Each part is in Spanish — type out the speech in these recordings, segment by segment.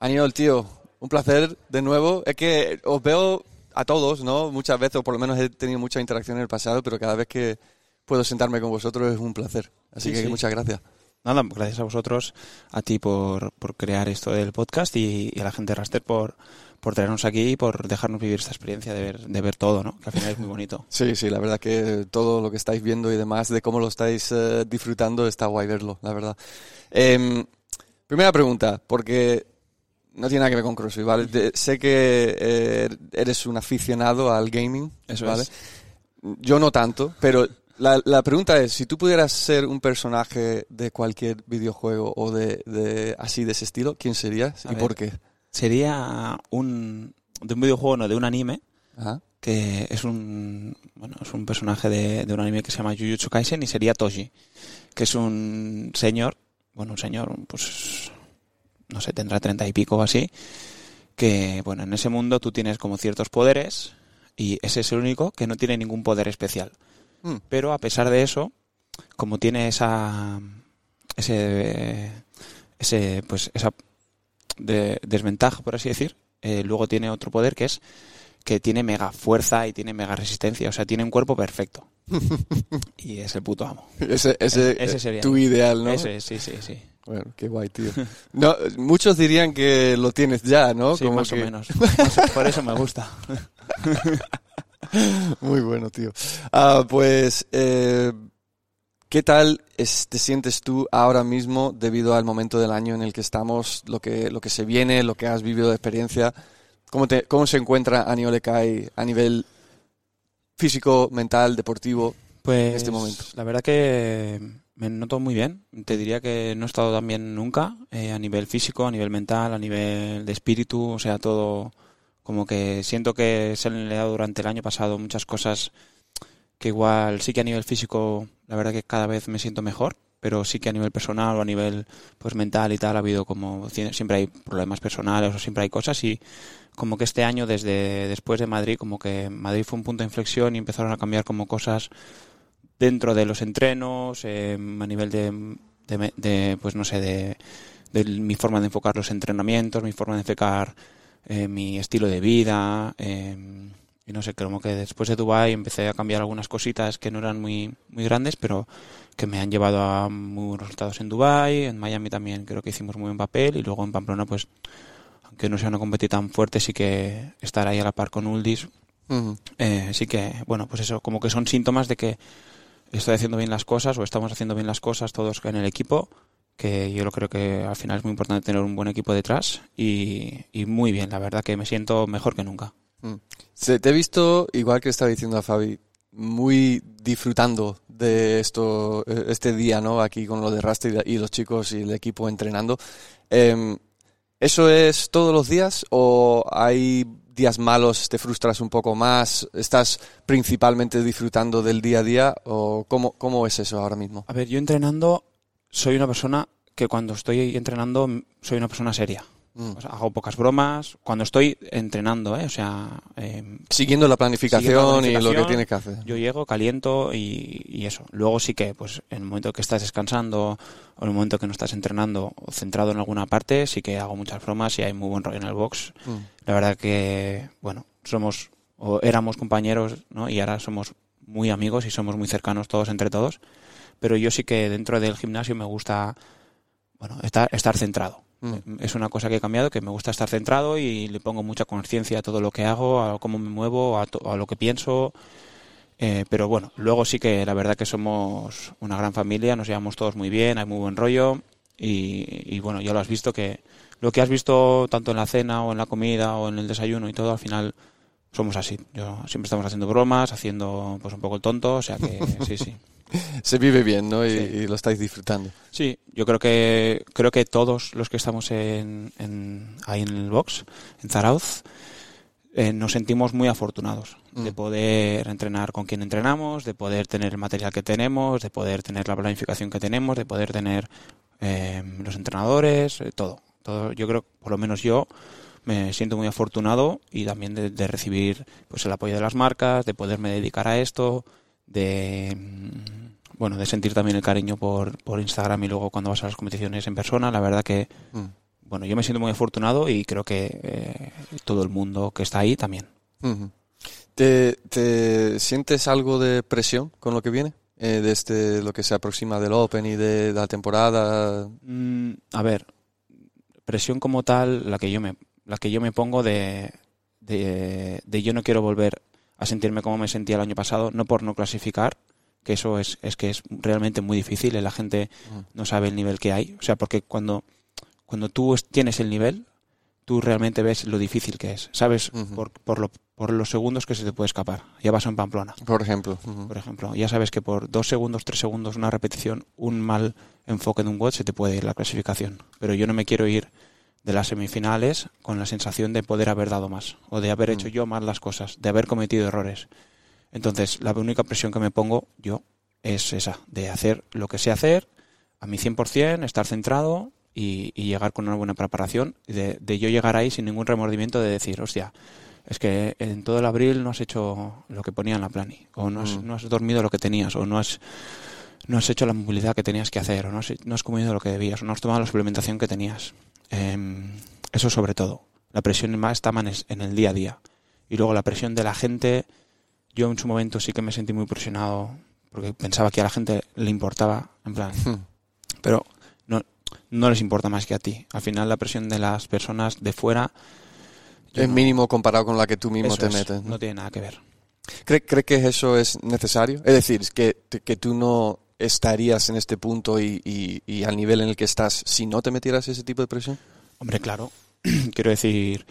Aniol, tío, un placer de nuevo. Es que os veo a todos, ¿no? Muchas veces, o por lo menos he tenido mucha interacción en el pasado, pero cada vez que puedo sentarme con vosotros es un placer. Así Sí, que sí. muchas gracias. Nada, gracias a vosotros, a ti por, por crear esto del podcast y, y a la gente de Raster por, por traernos aquí y por dejarnos vivir esta experiencia de ver, de ver todo, ¿no? Que al final es muy bonito. Sí, sí, la verdad que todo lo que estáis viendo y demás, de cómo lo estáis eh, disfrutando, está guay verlo, la verdad. Em, primera pregunta, porque no tiene nada que ver con CrossFit, ¿vale? De- sé que eh, eres un aficionado al gaming, Eso ¿vale? es. Yo no tanto, pero la, la pregunta es, si tú pudieras ser un personaje de cualquier videojuego o de, de así de ese estilo, ¿quién serías A y ver. por qué? Sería un, de un videojuego, no, de un anime, Ajá. que es un, bueno, es un personaje de, de un anime que se llama Jujutsu Kaisen y sería Toji, que es un señor, bueno, un señor, pues, no sé, tendrá treinta y pico o así, que, bueno, en ese mundo tú tienes como ciertos poderes y ese es el único que no tiene ningún poder especial. Mm. Pero a pesar de eso, como tiene esa, ese, ese, pues, esa de- desventaja, por así decir, eh, luego tiene otro poder que es que tiene mega fuerza y tiene mega resistencia, o sea, tiene un cuerpo perfecto. y es el puto amo. Ese, ese, Ese sería tu ideal, ¿no? Ese, sí, sí, sí. Bueno, qué guay, tío. No, muchos dirían que lo tienes ya, ¿no? Sí, Como más que- o menos. Por eso me gusta. Muy bueno, tío. Ah, pues, eh, ¿qué tal es- te sientes tú ahora mismo debido al momento del año en el que estamos, lo que, lo que se viene, lo que has vivido de experiencia? ¿Cómo, te, cómo se encuentra Aniol Ekai a nivel físico, mental, deportivo? Pues, En este momento. La verdad que me noto muy bien. Te diría que no he estado tan bien nunca, eh, a nivel físico, a nivel mental, a nivel de espíritu, o sea, todo como que siento que se han dado durante el año pasado muchas cosas que igual sí que a nivel físico, la verdad que cada vez me siento mejor, pero sí que a nivel personal o a nivel pues mental y tal ha habido como siempre hay problemas personales o siempre hay cosas y como que este año desde después de Madrid como que Madrid fue un punto de inflexión y empezaron a cambiar como cosas dentro de los entrenos eh, a nivel de, de, de, pues no sé de, de mi forma de enfocar los entrenamientos mi forma de enfocar eh, mi estilo de vida eh, y no sé como que después de Dubai empecé a cambiar algunas cositas que no eran muy muy grandes pero que me han llevado a muy buenos resultados en Dubai en Miami también creo que hicimos muy buen papel y luego en Pamplona pues aunque no sea una competición tan fuerte sí que estar ahí a la par con Uldis Ujú. eh, sí que, bueno, pues eso, como que son síntomas de que estoy haciendo bien las cosas o estamos haciendo bien las cosas todos en el equipo, que yo creo que al final es muy importante tener un buen equipo detrás y, y muy bien, la verdad que me siento mejor que nunca. Se- te he visto, igual que estaba diciendo a Fabi, muy disfrutando de esto, eh, este día, ¿no? Aquí con lo de Rasta y los chicos y el equipo entrenando. Em, ¿Eso es todos los días o hay días malos, te frustras un poco más, estás principalmente disfrutando del día a día o cómo, cómo es eso ahora mismo? A ver, yo entrenando soy una persona que cuando estoy entrenando soy una persona seria. Mm. O sea, hago pocas bromas cuando estoy entrenando, ¿eh? O sea, eh, Siguiendo la planificación, Siguiendo la y lo que tienes que hacer. Yo llego, caliento y, y eso. Luego sí que, pues, en el momento que estás descansando o en el momento que no estás entrenando o centrado en alguna parte, sí que hago muchas bromas y hay muy buen rollo en el box. Mm. La verdad que, bueno, somos o éramos compañeros, ¿no? Y ahora somos muy amigos y somos muy cercanos todos entre todos. Pero yo sí que dentro del gimnasio me gusta, bueno, estar, estar centrado. Es una cosa que he cambiado, que me gusta estar centrado y le pongo mucha conciencia a todo lo que hago, a cómo me muevo, a, to- a lo que pienso. Eh, pero bueno, luego sí que la verdad que somos una gran familia, nos llevamos todos muy bien, hay muy buen rollo y, y bueno, ya lo has visto que lo que has visto tanto en la cena o en la comida o en el desayuno y todo, al final somos así. Yo siempre estamos haciendo bromas, haciendo pues un poco el tonto, o sea que sí, sí. Se vive bien, ¿no? Y, Sí. y lo estáis disfrutando. Sí, yo creo que creo que todos los que estamos en, en- ahí en el box, en Zarauz, eh, nos sentimos muy afortunados de Mm. poder entrenar con quien entrenamos, de poder tener el material que tenemos, de poder tener la planificación que tenemos, de poder tener eh, los entrenadores, eh, todo. todo. Yo creo, por lo menos yo, me siento muy afortunado y también de, de recibir pues el apoyo de las marcas, de poderme dedicar a esto, de mm, bueno, de sentir también el cariño por, por Instagram y luego cuando vas a las competiciones en persona, la verdad que Mm. bueno, yo me siento muy afortunado y creo que eh, todo el mundo que está ahí también. ¿Te, ¿Te, sientes algo de presión con lo que viene? Eh, desde lo que se aproxima del Open y de, la temporada. Mm, a ver, presión como tal, la que yo me, la que yo me pongo de, de, de yo no quiero volver a sentirme como me sentía el año pasado, no por no clasificar, que eso es, es que es realmente muy difícil, y la gente no sabe el nivel que hay. O sea, porque cuando, cuando tú tienes el nivel, tú realmente ves lo difícil que es. Sabes por, por, lo, por los segundos que se te puede escapar. Ya vas en Pamplona. Por ejemplo. Por ejemplo. Ya sabes que por dos segundos, tres segundos, una repetición, un mal enfoque de un bot se te puede ir la clasificación. Pero yo no me quiero ir de las semifinales con la sensación de poder haber dado más. O de haber hecho yo mal las cosas. De haber cometido errores. Entonces, la única presión que me pongo yo es esa, de hacer lo que sé hacer a mi 100%, estar centrado y, llegar con una buena preparación, de, de, yo llegar ahí sin ningún remordimiento de decir, hostia, es que en todo el abril no has hecho lo que ponía en la plani, o no has, mm. no has dormido lo que tenías, o no has, no has hecho la movilidad que tenías que hacer, o no has, no has comido lo que debías, o no has tomado la suplementación que tenías. Eh, eso sobre todo. La presión más está en el día a día. Y luego la presión de la gente yo en su momento sí que me sentí muy presionado porque pensaba que a la gente le importaba, en plan, hmm. pero no, no les importa más que a ti. Al final la presión de las personas de fuera... Es mínimo comparado con la que tú mismo te metes. ¿no? tiene nada que ver. ¿Cree, ¿Cree, que eso es necesario? Es decir, que, que tú no estarías en este punto y, y, y, al nivel en el que estás si no te metieras ese tipo de presión? Hombre, claro. Quiero decir,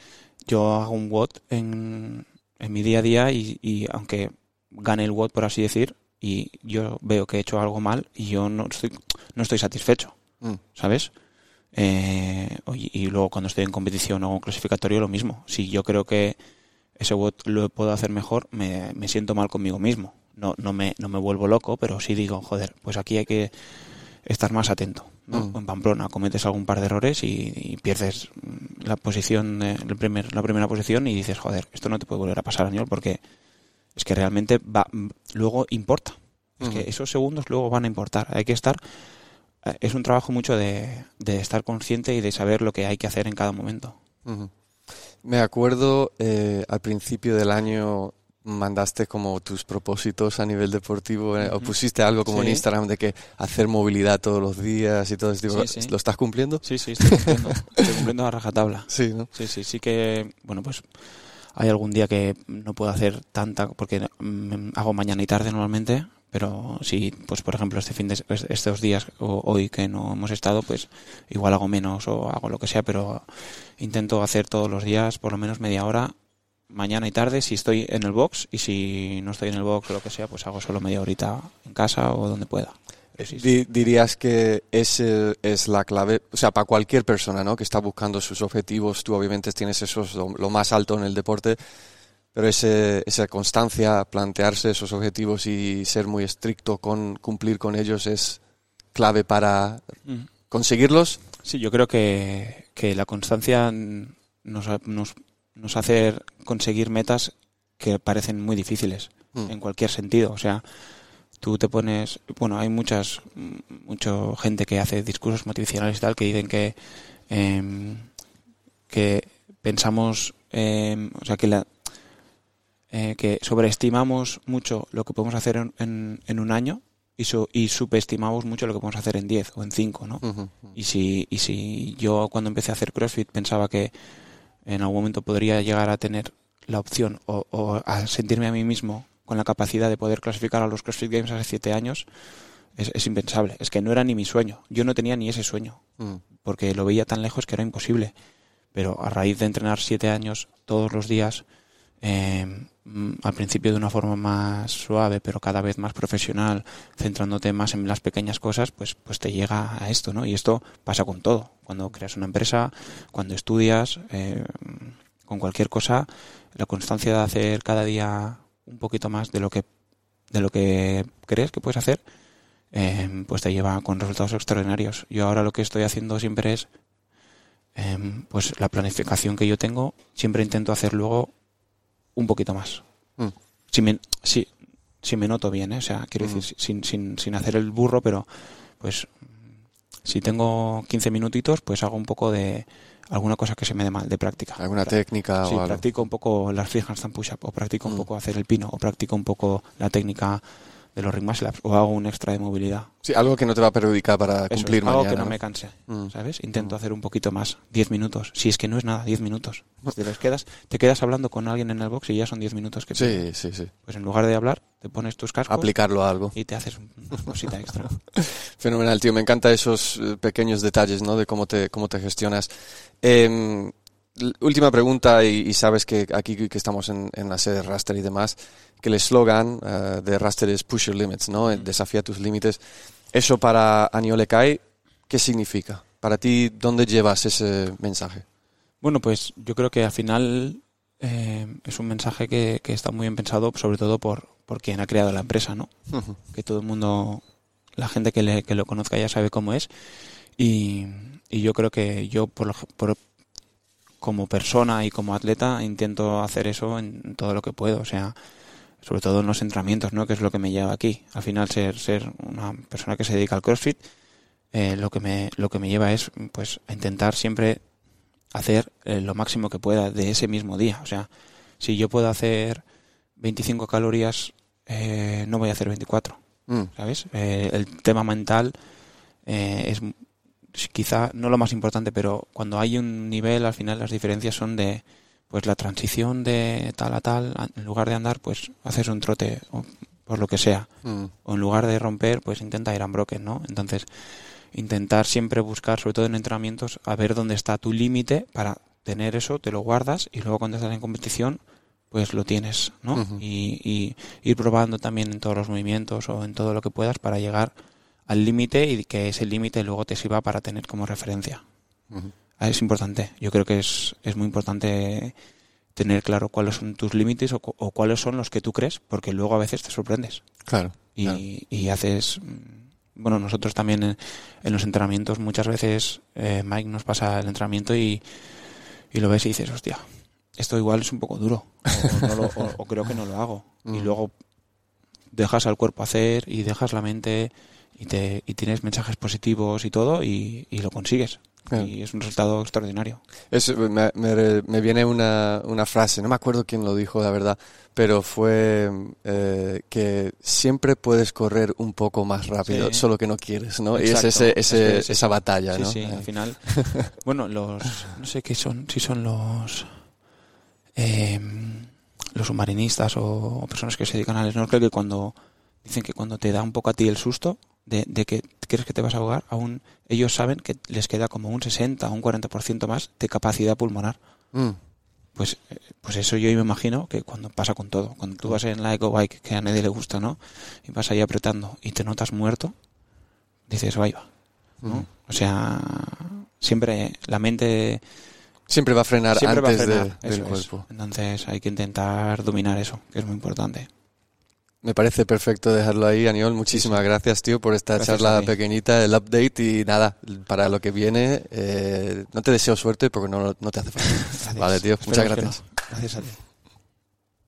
yo hago un WOD en, en mi día a día y, aunque gane el WOD, por así decir, y yo veo que he hecho algo mal y yo no estoy, no estoy satisfecho, mm. ¿sabes? Eh, y, luego cuando estoy en competición o en clasificatorio lo mismo. Si yo creo que ese WOD lo puedo hacer mejor, me, me siento mal conmigo mismo. No, no, me, no me vuelvo loco, pero sí digo, joder, pues aquí hay que estar más atento. ¿no? Mm. En Pamplona cometes algún par de errores y, pierdes la posición, el primer, la primera posición y dices, joder, esto no te puede volver a pasar, Añol, porque es que realmente va, luego importa. Es que esos segundos luego van a importar. Hay que estar. Eh, es un trabajo mucho de, de, estar consciente y de saber lo que hay que hacer en cada momento. Me acuerdo eh, al principio del año mandaste como tus propósitos a nivel deportivo eh, o pusiste algo como en Instagram de que hacer movilidad todos los días y todo ese tipo. ¿Lo estás cumpliendo? Sí, sí, estoy cumpliendo. estoy cumpliendo a rajatabla. Sí, ¿no? Sí, sí, sí que, bueno, pues hay algún día que no puedo hacer tanta porque hago mañana y tarde normalmente, pero si, pues por ejemplo, este fin de estos días o hoy que no hemos estado, pues igual hago menos o hago lo que sea, pero intento hacer todos los días por lo menos media hora mañana y tarde si estoy en el box y si no estoy en el box o lo que sea, pues hago solo media horita en casa o donde pueda. Dirías que ese es la clave, o sea, para cualquier persona ¿no? que está buscando sus objetivos, tú obviamente tienes eso lo, más alto en el deporte, pero ese, esa constancia, plantearse esos objetivos y ser muy estricto con cumplir con ellos es clave para conseguirlos. Sí, yo creo que, que la constancia nos, nos nos hace conseguir metas que parecen muy difíciles mm. en cualquier sentido. O sea, tú te pones, bueno, hay muchas, mucha gente que hace discursos motivacionales y tal que dicen que, em, que pensamos, em, o sea, que la, eh, que sobreestimamos mucho lo que podemos hacer en, en, un año y, y subestimamos mucho lo que podemos hacer en 10 o en 5, ¿no? Y, si, y si yo cuando empecé a hacer CrossFit pensaba que en algún momento podría llegar a tener la opción o, a sentirme a mí mismo con la capacidad de poder clasificar a los CrossFit Games hace siete años, es, impensable. Es que no era ni mi sueño. Yo no tenía ni ese sueño, mm. porque lo veía tan lejos que era imposible. Pero a raíz de entrenar siete años todos los días, em, al principio de una forma más suave, pero cada vez más profesional, centrándote más en las pequeñas cosas, pues, pues te llega a esto, ¿no? Y esto pasa con todo. Cuando creas una empresa, cuando estudias, eh, con cualquier cosa, la constancia de hacer cada día un poquito más de lo que, de lo que crees que puedes hacer, eh, pues te lleva con resultados extraordinarios. Yo ahora lo que estoy haciendo siempre es, eh, pues la planificación que yo tengo, siempre intento hacer luego un poquito más. Mm. Si, me, si, si me noto bien, ¿eh? o sea, quiero mm. decir, sin, sin, sin hacer el burro, pero pues si tengo 15 minutitos, pues hago un poco de alguna cosa que se me dé mal de práctica. ¿Alguna técnica sí, o algo? practico un poco las free handstand push-up, o practico un Mm. poco hacer el pino, o practico un poco la técnica de los ring ups, o hago un extra de movilidad. Sí, algo que no te va a perjudicar para Eso, cumplir algo mañana. que no me canse, Mm. ¿sabes? Intento Mm. hacer un poquito más, 10 minutos. Si es que no es nada, 10 minutos. Te, los quedas, te quedas hablando con alguien en el box y ya son 10 minutos que Sí, sí, sí. Pues en lugar de hablar, te pones tus cascos Aplicarlo a algo. y te haces un- una cosita extra. Fenomenal, tío. Me encantan esos eh, pequeños detalles, ¿no? De cómo te, cómo te gestionas. L- última pregunta, y, y sabes que aquí que estamos en, en la sede Raster y demás, que el eslogan eh, de Raster es Push Your Limits, ¿no? El Desafía tus límites. Eso para Aniole Kai, ¿qué significa? Para ti, ¿dónde llevas ese mensaje? Bueno, pues yo creo que al final eh, es un mensaje que, que está muy bien pensado, sobre todo por, por quien ha creado la empresa, ¿no? Que todo el mundo, la gente que, le, que lo conozca ya sabe cómo es. Y, y yo creo que yo, por, por- como persona y como atleta, intento hacer eso en todo lo que puedo. O sea, sobre todo en los entrenamientos, ¿no? Que es lo que me lleva aquí. Al final, ser, ser una persona que se dedica al CrossFit, eh, lo que me, lo que me lleva es, pues, a intentar siempre hacer eh, lo máximo que pueda de ese mismo día. O sea, si yo puedo hacer 25 calorías, eh, no voy a hacer 24, Mm, ¿sabes? Eh, el tema mental eh, es quizá no lo más importante, pero cuando hay un nivel, al final las diferencias son de pues la transición de tal a tal, a- en lugar de andar, pues haces un trote o por lo que sea, mm, o en lugar de romper, pues intenta ir unbroken, ¿no? Entonces, intentar siempre buscar, sobre todo en entrenamientos, a ver dónde está tu límite para tener eso, te lo guardas y luego cuando estás en competición, pues lo tienes, ¿no? Y, y ir probando también en todos los movimientos o en todo lo que puedas para llegar al límite y que ese límite luego te sirva para tener como referencia. Es importante, yo creo que es, es muy importante tener claro cuáles son tus límites o, cu- o cuáles son los que tú crees, porque luego a veces te sorprendes Claro. y, Claro. y haces mm, bueno nosotros también en, en los entrenamientos muchas veces eh, Mike nos pasa el entrenamiento y, y lo ves y dices hostia esto igual es un poco duro o, no lo- o- o creo que no lo hago y Mm. luego dejas al cuerpo hacer y dejas la mente y te y tienes mensajes positivos y todo y, y lo consigues y es un resultado extraordinario Es- me, me- me viene una, una frase, no me acuerdo quién lo dijo, la verdad, pero fue eh, que siempre puedes correr un poco más rápido, Sí. solo que no quieres, ¿no? y es ese, ese- es que es esa batalla, Sí, ¿no? sí, Eh, al final. bueno, los. No sé qué son. Si son los. eh, los submarinistas o, o personas que se dedican al snorkel que cuando. Dicen que cuando te da un poco a ti el susto de, de que crees que te vas a ahogar, aún ellos saben que les queda como un 60 o un 40% más de capacidad pulmonar. mm, Pues, eh, pues eso yo me imagino que cuando pasa con todo. Cuando tú vas en la Eco Bike, que a nadie le gusta, ¿no? Y vas ahí apretando y te notas muerto, dices, ahí va. ¿no? mm. O sea, siempre la mente Siempre va a frenar siempre va a antes de- frenar. del es. cuerpo. Entonces hay que intentar dominar eso, que es muy importante. Me parece perfecto dejarlo ahí, Aniol. Muchísimas gracias, tío, por esta Gracias charla pequeñita, el update y nada, para lo que viene, eh, no te deseo suerte porque no, no te hace falta. Gracias. Vale, tío, muchas gracias. Gracias a ti.